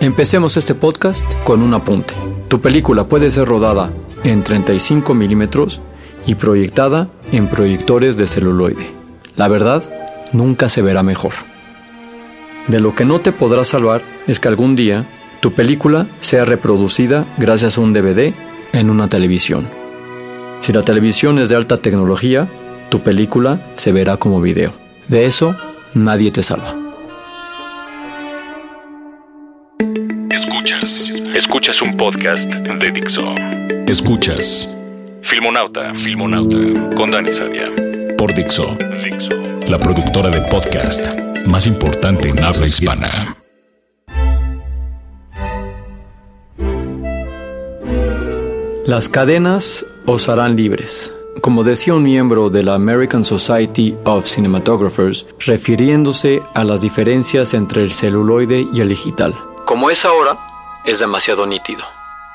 Empecemos este podcast con un apunte. Tu película puede ser rodada en 35 milímetros y proyectada en proyectores de celuloide. La verdad, nunca se verá mejor. De lo que no te podrás salvar es que algún día tu película sea reproducida gracias a un DVD en una televisión. Si la televisión es de alta tecnología, tu película se verá como video. De eso nadie te salva. Escuchas. Escuchas un podcast de Dixo. Escuchas. Filmonauta. Filmonauta. Con Dani Sadia. Por Dixo. Dixo. La productora de podcast más importante en habla hispana. Las cadenas os harán libres. Como decía un miembro de la American Society of Cinematographers, refiriéndose a las diferencias entre el celuloide y el digital. Como es ahora, es demasiado nítido.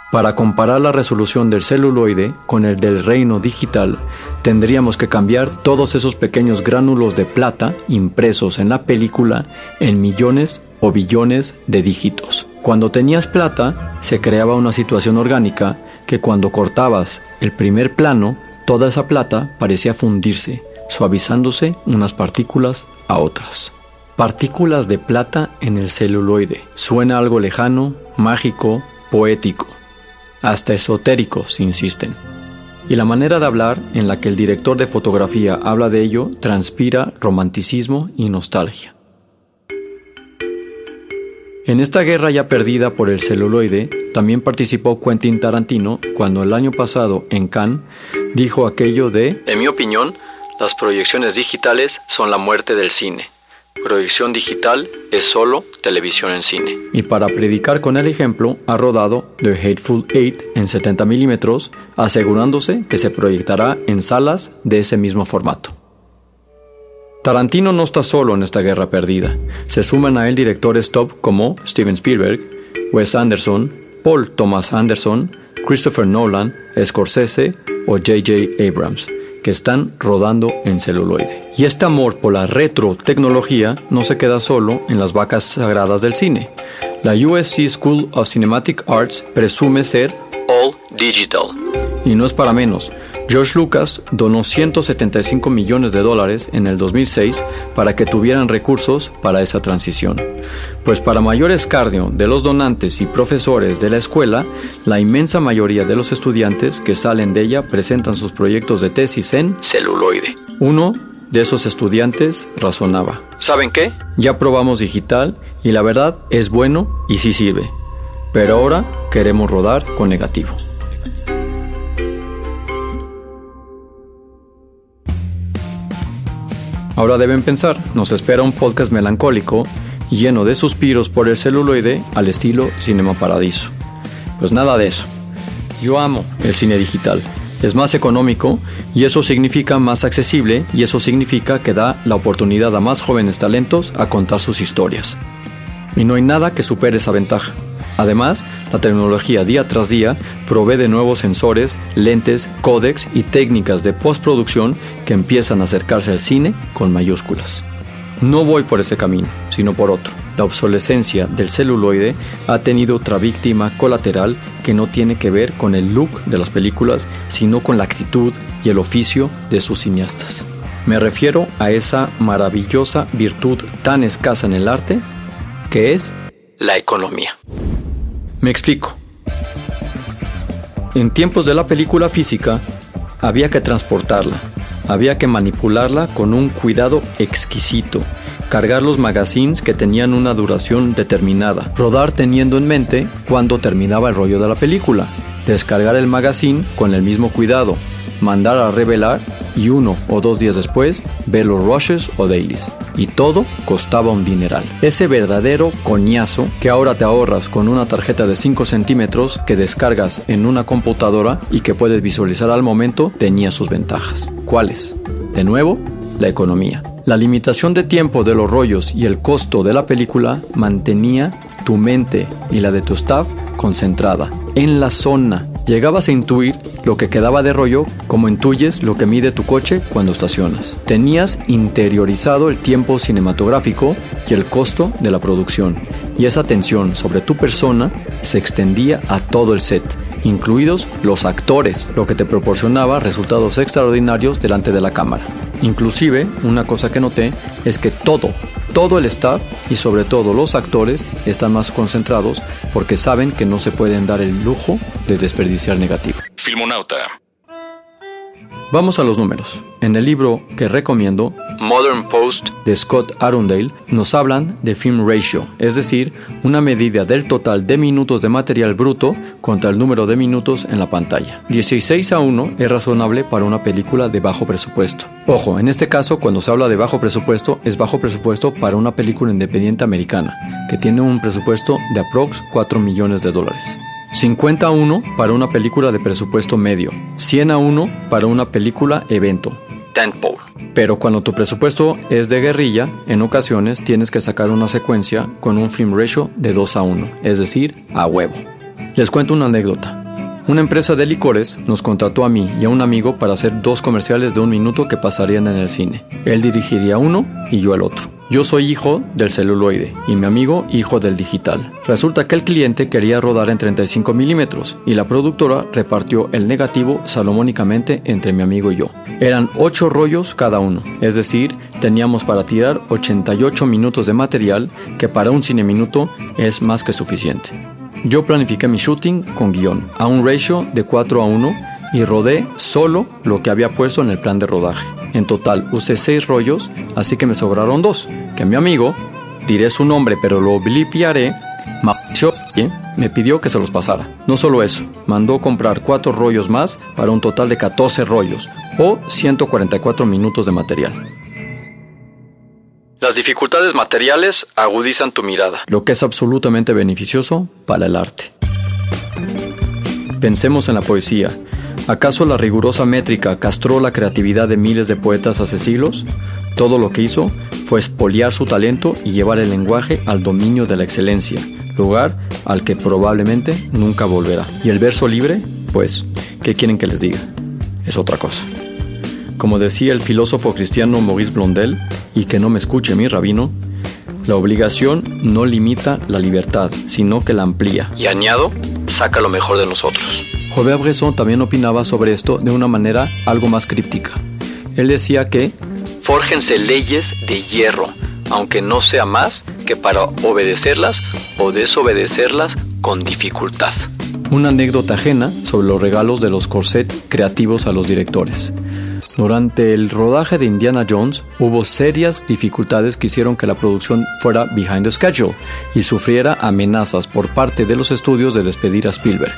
Para comparar la resolución del celuloide con el del reino digital, tendríamos que cambiar todos esos pequeños gránulos de plata impresos en la película en millones o billones de dígitos. Cuando tenías plata, se creaba una situación orgánica que cuando cortabas el primer plano, toda esa plata parecía fundirse, suavizándose unas partículas a otras. Partículas de plata en el celuloide. Suena algo lejano, mágico, poético. Hasta esotérico, si insisten. Y la manera de hablar en la que el director de fotografía habla de ello transpira romanticismo y nostalgia. En esta guerra ya perdida por el celuloide, también participó Quentin Tarantino cuando el año pasado en Cannes dijo aquello de, en mi opinión, las proyecciones digitales son la muerte del cine. Proyección digital es solo televisión en cine. Y para predicar con el ejemplo, ha rodado The Hateful Eight en 70 milímetros, asegurándose que se proyectará en salas de ese mismo formato. Tarantino no está solo en esta guerra perdida. Se suman a él directores top como Steven Spielberg, Wes Anderson, Paul Thomas Anderson, Christopher Nolan, Scorsese o J.J. Abrams que están rodando en celuloide. Y este amor por la retro-tecnología no se queda solo en las vacas sagradas del cine. La USC School of Cinematic Arts presume ser all digital. Y no es para menos. George Lucas donó 175 millones de dólares en el 2006 para que tuvieran recursos para esa transición. Pues para mayor escarnio de los donantes y profesores de la escuela, la inmensa mayoría de los estudiantes que salen de ella presentan sus proyectos de tesis en celuloide. Uno de esos estudiantes razonaba. ¿Saben qué? Ya probamos digital y la verdad es bueno y sí sirve. Pero ahora queremos rodar con negativo. Ahora deben pensar, nos espera un podcast melancólico lleno de suspiros por el celuloide al estilo Cinema Paradiso. Pues nada de eso. Yo amo el cine digital. Es más económico y eso significa más accesible y eso significa que da la oportunidad a más jóvenes talentos a contar sus historias. Y no hay nada que supere esa ventaja. Además, la tecnología día tras día provee de nuevos sensores, lentes, códex y técnicas de postproducción que empiezan a acercarse al cine con mayúsculas. No voy por ese camino, sino por otro. La obsolescencia del celuloide ha tenido otra víctima colateral que no tiene que ver con el look de las películas, sino con la actitud y el oficio de sus cineastas. Me refiero a esa maravillosa virtud tan escasa en el arte que es la economía. Me explico. En tiempos de la película física, había que transportarla, Había que manipularla con un cuidado exquisito, cargar los magazines que tenían una duración determinada, rodar teniendo en mente cuándo terminaba el rollo de la película, descargar el magazine con el mismo cuidado, mandar a revelar y uno o dos días después ver los rushes o dailies. Y todo costaba un dineral. Ese verdadero coñazo que ahora te ahorras con una tarjeta de 5 centímetros que descargas en una computadora y que puedes visualizar al momento tenía sus ventajas. ¿Cuáles? De nuevo, la economía. La limitación de tiempo de los rollos y el costo de la película mantenía tu mente y la de tu staff concentrada en la zona Llegabas a intuir lo que quedaba de rollo como intuyes lo que mide tu coche cuando estacionas. Tenías interiorizado el tiempo cinematográfico y el costo de la producción, y esa tensión sobre tu persona se extendía a todo el set, incluidos los actores, lo que te proporcionaba resultados extraordinarios delante de la cámara. Inclusive, una cosa que noté es que todo, todo el staff y sobre todo los actores están más concentrados porque saben que no se pueden dar el lujo de desperdiciar negativo. Filmonauta. Vamos a los números. En el libro que recomiendo, Modern Post de Scott Arundale, nos hablan de film ratio, es decir, una medida del total de minutos de material bruto contra el número de minutos en la pantalla. 16 a 1 es razonable para una película de bajo presupuesto. Ojo, en este caso, cuando se habla de bajo presupuesto, es bajo presupuesto para una película independiente americana, que tiene un presupuesto de aprox 4 millones de dólares. 50 a 1 para una película de presupuesto medio, 100 a 1 para una película evento, tentpole. Pero cuando tu presupuesto es de guerrilla, en ocasiones tienes que sacar una secuencia con un film ratio de 2 a 1, es decir, a huevo. Les cuento una anécdota. Una empresa de licores nos contrató a mí y a un amigo para hacer dos comerciales de un minuto que pasarían en el cine. Él dirigiría uno y yo el otro. Yo soy hijo del celuloide y mi amigo hijo del digital. Resulta que el cliente quería rodar en 35 milímetros y la productora repartió el negativo salomónicamente entre mi amigo y yo. Eran 8 rollos cada uno, es decir, teníamos para tirar 88 minutos de material que para un cine minuto es más que suficiente. Yo planifiqué mi shooting con guion a un ratio de 4 a 1 y rodé solo lo que había puesto en el plan de rodaje. En total usé seis rollos, así que me sobraron dos, que mi amigo, diré su nombre pero lo blipiaré, me pidió que se los pasara. No solo eso, mandó comprar cuatro rollos más para un total de 14 rollos o 144 minutos de material. Las dificultades materiales agudizan tu mirada, lo que es absolutamente beneficioso para el arte. Pensemos en la poesía, ¿Acaso la rigurosa métrica castró la creatividad de miles de poetas hace siglos? Todo lo que hizo fue expoliar su talento y llevar el lenguaje al dominio de la excelencia, lugar al que probablemente nunca volverá. ¿Y el verso libre? Pues, ¿qué quieren que les diga? Es otra cosa. Como decía el filósofo cristiano Maurice Blondel, y que no me escuche mi rabino, la obligación no limita la libertad, sino que la amplía. Y añado, saca lo mejor de nosotros. Robert Bresson también opinaba sobre esto de una manera algo más críptica. Él decía que fórjense leyes de hierro, aunque no sea más que para obedecerlas o desobedecerlas con dificultad. Una anécdota ajena sobre los regalos de los corset creativos a los directores. Durante el rodaje de Indiana Jones hubo serias dificultades que hicieron que la producción fuera behind the schedule y sufriera amenazas por parte de los estudios de despedir a Spielberg.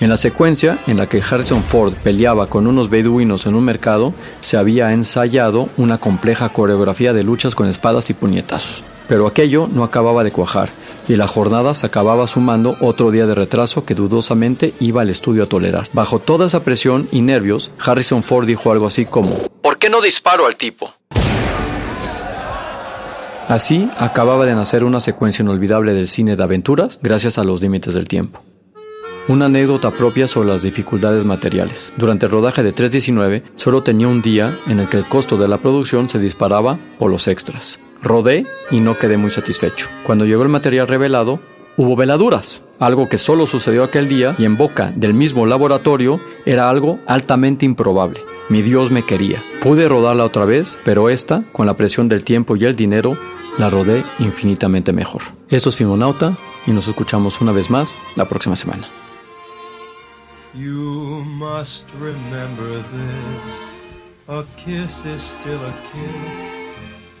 En la secuencia en la que Harrison Ford peleaba con unos beduinos en un mercado, se había ensayado una compleja coreografía de luchas con espadas y puñetazos. Pero aquello no acababa de cuajar, y la jornada se acababa sumando otro día de retraso que dudosamente iba al estudio a tolerar. Bajo toda esa presión y nervios, Harrison Ford dijo algo así como, ¿Por qué no disparo al tipo? Así acababa de nacer una secuencia inolvidable del cine de aventuras gracias a los límites del tiempo. Una anécdota propia sobre las dificultades materiales. Durante el rodaje de 319, solo tenía un día en el que el costo de la producción se disparaba por los extras. Rodé y no quedé muy satisfecho. Cuando llegó el material revelado, hubo veladuras, algo que solo sucedió aquel día y en boca del mismo laboratorio era algo altamente improbable. Mi Dios me quería. Pude rodarla otra vez, pero esta, con la presión del tiempo y el dinero, la rodé infinitamente mejor. Esto es Fimonauta y nos escuchamos una vez más la próxima semana. You must remember this. A kiss is still a kiss.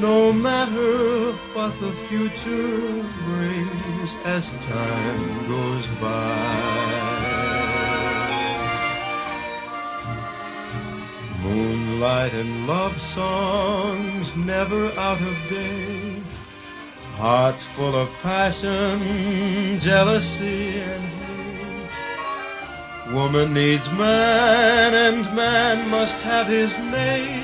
No matter what the future brings as time goes by. Moonlight and love songs never out of date. Hearts full of passion, jealousy, and hate. Woman needs man, and man must have his mate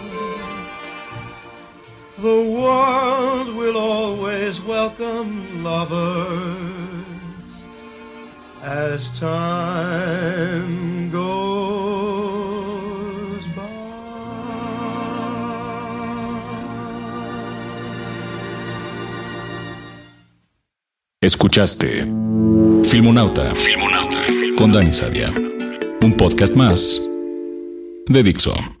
The world will always welcome lovers as time goes by. Escuchaste Filmonauta, Filmonauta con Dani Sadia un podcast más de Dixo.